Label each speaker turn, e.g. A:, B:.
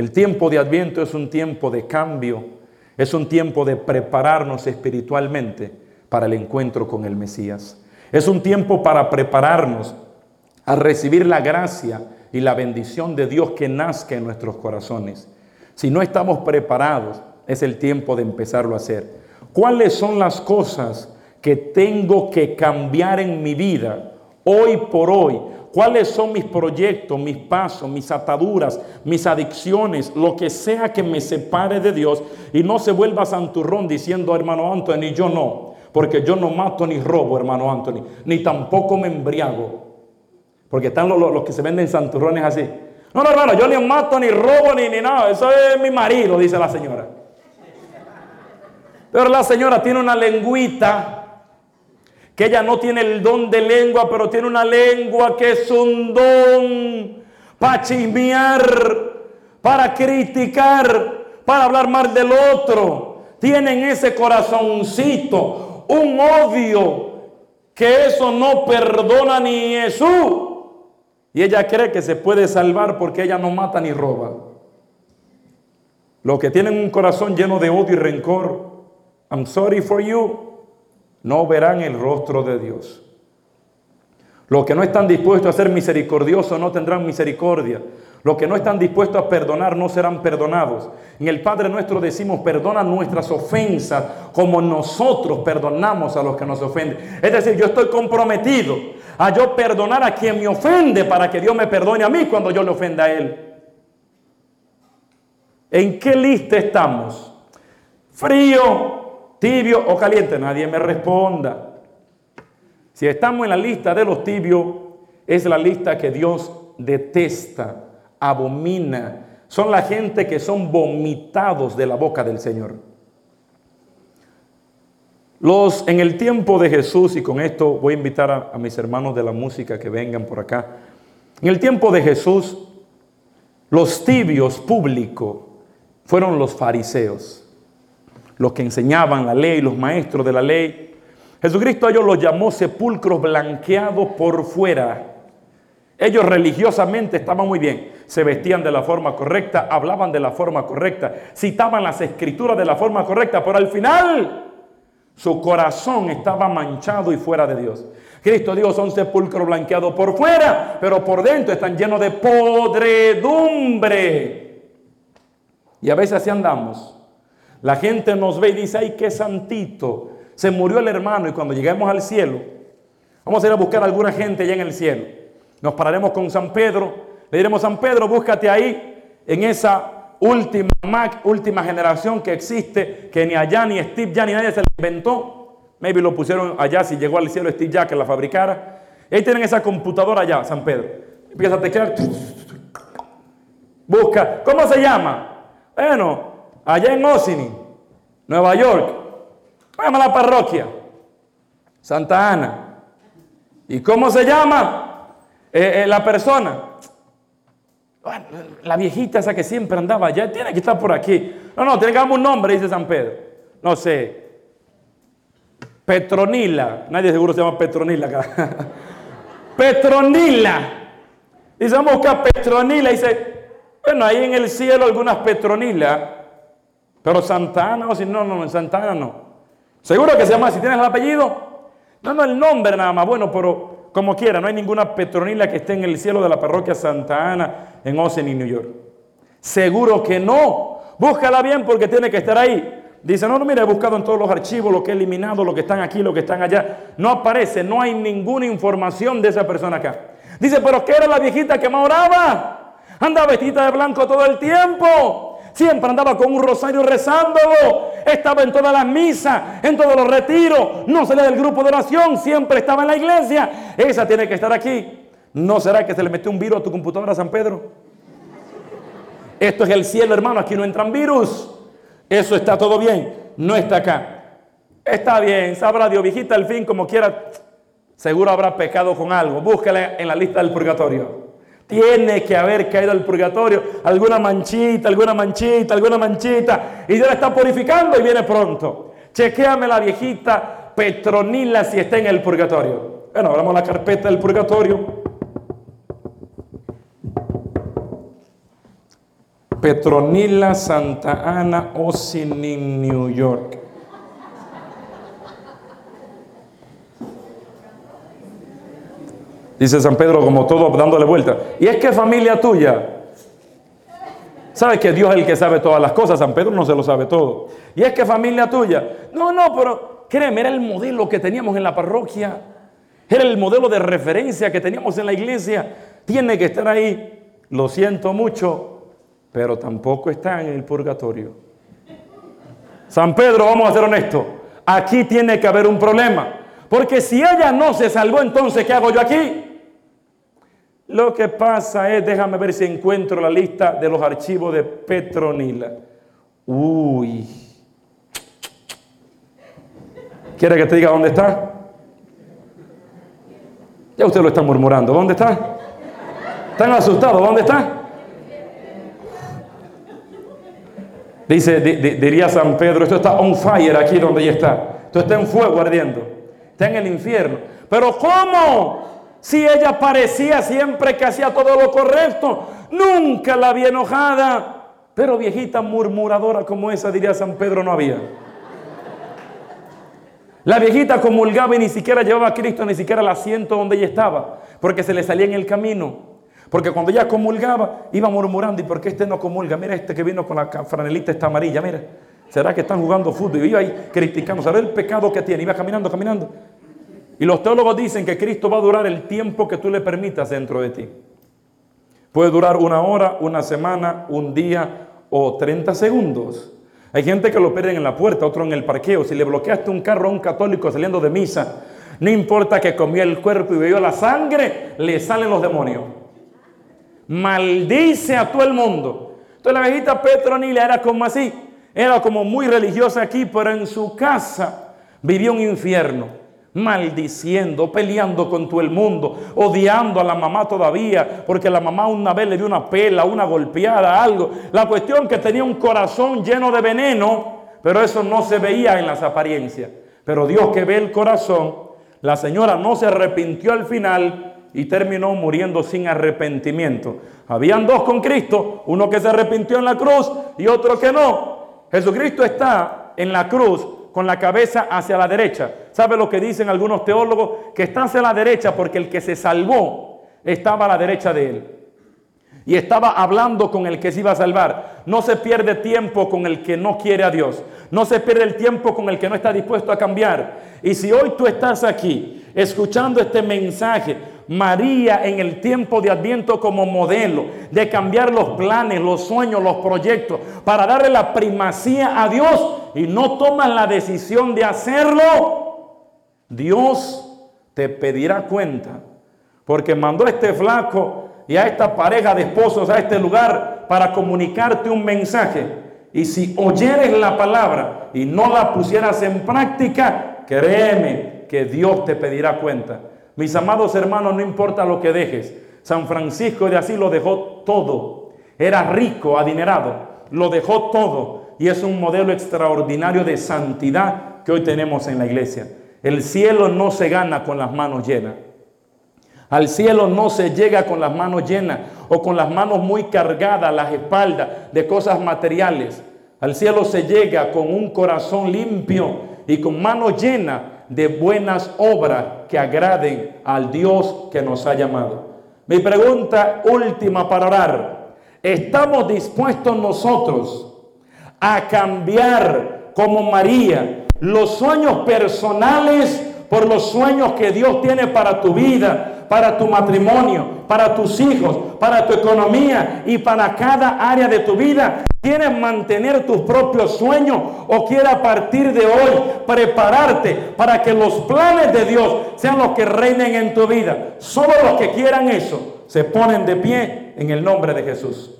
A: El tiempo de Adviento es un tiempo de cambio, es un tiempo de prepararnos espiritualmente para el encuentro con el Mesías. Es un tiempo para prepararnos a recibir la gracia y la bendición de Dios que nazca en nuestros corazones. Si no estamos preparados, es el tiempo de empezarlo a hacer. ¿Cuáles son las cosas que tengo que cambiar en mi vida hoy por hoy? ¿Cuáles son mis proyectos, mis pasos, mis ataduras, mis adicciones, lo que sea que me separe de Dios y no se vuelva santurrón diciendo, hermano Anthony, yo no, porque yo no mato ni robo, hermano Anthony, ni tampoco me embriago. Porque están los, que se venden santurrones así. No, no, hermano, yo ni mato, ni robo, ni, ni nada. Eso es mi marido, dice la señora. Pero la señora tiene una lengüita que ella no tiene el don de lengua, pero tiene una lengua que es un don para chismear, para criticar, para hablar mal del otro. Tienen ese corazoncito, un odio que eso no perdona ni Jesús. Y ella cree que se puede salvar porque ella no mata ni roba. Los que tienen un corazón lleno de odio y rencor, I'm sorry for you, no verán el rostro de Dios. Los que no están dispuestos a ser misericordiosos no tendrán misericordia. Los que no están dispuestos a perdonar no serán perdonados. En el Padre nuestro decimos, perdona nuestras ofensas como nosotros perdonamos a los que nos ofenden. Es decir, yo estoy comprometido a yo perdonar a quien me ofende para que Dios me perdone a mí cuando yo le ofenda a Él. ¿En qué lista estamos? ¿Frío, tibio o caliente? Nadie me responda. Si estamos en la lista de los tibios, es la lista que Dios detesta abomina, son la gente que son vomitados de la boca del Señor. Los en el tiempo de Jesús, y con esto voy a invitar a, a mis hermanos de la música que vengan por acá. En el tiempo de Jesús, los tibios públicos fueron los fariseos, los que enseñaban la ley, los maestros de la ley. Jesucristo a ellos los llamó sepulcros blanqueados por fuera ellos religiosamente estaban muy bien, se vestían de la forma correcta, hablaban de la forma correcta, citaban las escrituras de la forma correcta, pero al final su corazón estaba manchado y fuera de Dios. Cristo dijo, son sepulcros blanqueados por fuera, pero por dentro están llenos de podredumbre. Y a veces así andamos. La gente nos ve y dice, ay, qué santito. Se murió el hermano y cuando lleguemos al cielo, vamos a ir a buscar a alguna gente allá en el cielo. Nos pararemos con San Pedro, le diremos, San Pedro, búscate ahí en esa última última generación que existe, que ni allá ni Steve ya ni nadie se la inventó. Maybe lo pusieron allá si llegó al cielo Steve ya que la fabricara. ahí tienen esa computadora allá, San Pedro. Empieza a teclear. Busca. ¿Cómo se llama? Bueno, allá en Osini, Nueva York. ¿Cómo se llama la parroquia? Santa Ana. ¿Y cómo se llama? Eh, eh, la persona, la viejita esa que siempre andaba allá, tiene que estar por aquí. No, no, darme un nombre, dice San Pedro. No sé. Petronila. Nadie seguro se llama Petronila acá. Petronila. Dice, vamos buscar Petronila. Dice, bueno, ahí en el cielo algunas Petronilas. Pero Santana, o si no, no, Santana no. Seguro que se llama, si tienes el apellido. No, no, el nombre nada más. Bueno, pero como quiera, no hay ninguna petronila que esté en el cielo de la parroquia Santa Ana en Austin, New York. Seguro que no. Búscala bien porque tiene que estar ahí. Dice, no, no, mira, he buscado en todos los archivos lo que he eliminado, lo que están aquí, lo que están allá. No aparece, no hay ninguna información de esa persona acá. Dice, pero ¿qué era la viejita que me oraba? Anda vestida de blanco todo el tiempo. Siempre andaba con un rosario rezándolo. Estaba en todas las misas, en todos los retiros. No salía del grupo de oración. Siempre estaba en la iglesia. Esa tiene que estar aquí. ¿No será que se le metió un virus a tu computadora, San Pedro? Esto es el cielo, hermano. Aquí no entran virus. Eso está todo bien. No está acá. Está bien. Sabrá Dios, viejita, al fin, como quiera. Seguro habrá pecado con algo. Búscale en la lista del purgatorio. Tiene que haber caído al purgatorio alguna manchita, alguna manchita, alguna manchita. Y Dios la está purificando y viene pronto. Chequéame la viejita Petronila si está en el purgatorio. Bueno, abramos la carpeta del purgatorio. Petronila Santa Ana, Ossining, New York. Dice San Pedro como todo dándole vuelta. Y es que familia tuya. Sabe que Dios es el que sabe todas las cosas. San Pedro no se lo sabe todo. Y es que familia tuya. No, no, pero créeme, era el modelo que teníamos en la parroquia. Era el modelo de referencia que teníamos en la iglesia. Tiene que estar ahí. Lo siento mucho, pero tampoco está en el purgatorio. San Pedro, vamos a ser honestos. Aquí tiene que haber un problema. Porque si ella no se salvó, entonces, ¿qué hago yo aquí? Lo que pasa es, déjame ver si encuentro la lista de los archivos de Petronila. Uy. ¿Quiere que te diga dónde está? Ya usted lo está murmurando. ¿Dónde está? ¿Están asustados? ¿Dónde está? Dice, diría San Pedro, esto está on fire aquí donde ella está. Esto está en fuego ardiendo. Está en el infierno. Pero ¿cómo? Si ella parecía siempre que hacía todo lo correcto, nunca la había enojada. Pero viejita murmuradora como esa, diría San Pedro, no había. La viejita comulgaba y ni siquiera llevaba a Cristo, ni siquiera al asiento donde ella estaba, porque se le salía en el camino. Porque cuando ella comulgaba, iba murmurando, ¿y por qué este no comulga? Mira este que vino con la franelita esta amarilla, mira. ¿Será que están jugando fútbol? Y iba ahí criticando, ¿sabes el pecado que tiene? Iba caminando, caminando. Y los teólogos dicen que Cristo va a durar el tiempo que tú le permitas dentro de ti. Puede durar una hora, una semana, un día o 30 segundos. Hay gente que lo pierden en la puerta, otro en el parqueo. Si le bloqueaste un carro a un católico saliendo de misa, no importa que comió el cuerpo y bebió la sangre, le salen los demonios. Maldice a todo el mundo. Entonces la viejita Petronila era como así, era como muy religiosa aquí, pero en su casa vivió un infierno maldiciendo, peleando con todo el mundo, odiando a la mamá todavía, porque la mamá una vez le dio una pela, una golpeada, algo. La cuestión que tenía un corazón lleno de veneno, pero eso no se veía en las apariencias. Pero Dios que ve el corazón, la señora no se arrepintió al final y terminó muriendo sin arrepentimiento. Habían dos con Cristo, uno que se arrepintió en la cruz y otro que no. Jesucristo está en la cruz con la cabeza hacia la derecha. ¿Sabe lo que dicen algunos teólogos? Que está hacia la derecha porque el que se salvó estaba a la derecha de él. Y estaba hablando con el que se iba a salvar. No se pierde tiempo con el que no quiere a Dios. No se pierde el tiempo con el que no está dispuesto a cambiar. Y si hoy tú estás aquí escuchando este mensaje, María en el tiempo de Adviento como modelo de cambiar los planes, los sueños, los proyectos, para darle la primacía a Dios y no tomas la decisión de hacerlo, Dios te pedirá cuenta. Porque mandó a este flaco y a esta pareja de esposos a este lugar para comunicarte un mensaje. Y si oyeres la palabra y no la pusieras en práctica, créeme que Dios te pedirá cuenta. Mis amados hermanos, no importa lo que dejes. San Francisco de Asís lo dejó todo. Era rico, adinerado. Lo dejó todo. Y es un modelo extraordinario de santidad que hoy tenemos en la iglesia. El cielo no se gana con las manos llenas. Al cielo no se llega con las manos llenas o con las manos muy cargadas, las espaldas de cosas materiales. Al cielo se llega con un corazón limpio y con manos llenas de buenas obras que agraden al Dios que nos ha llamado. Mi pregunta última para orar. ¿Estamos dispuestos nosotros a cambiar como María los sueños personales por los sueños que Dios tiene para tu vida, para tu matrimonio, para tus hijos, para tu economía y para cada área de tu vida? ¿Quieres mantener tus propios sueños o quieres a partir de hoy prepararte para que los planes de Dios sean los que reinen en tu vida? Solo los que quieran eso se ponen de pie en el nombre de Jesús.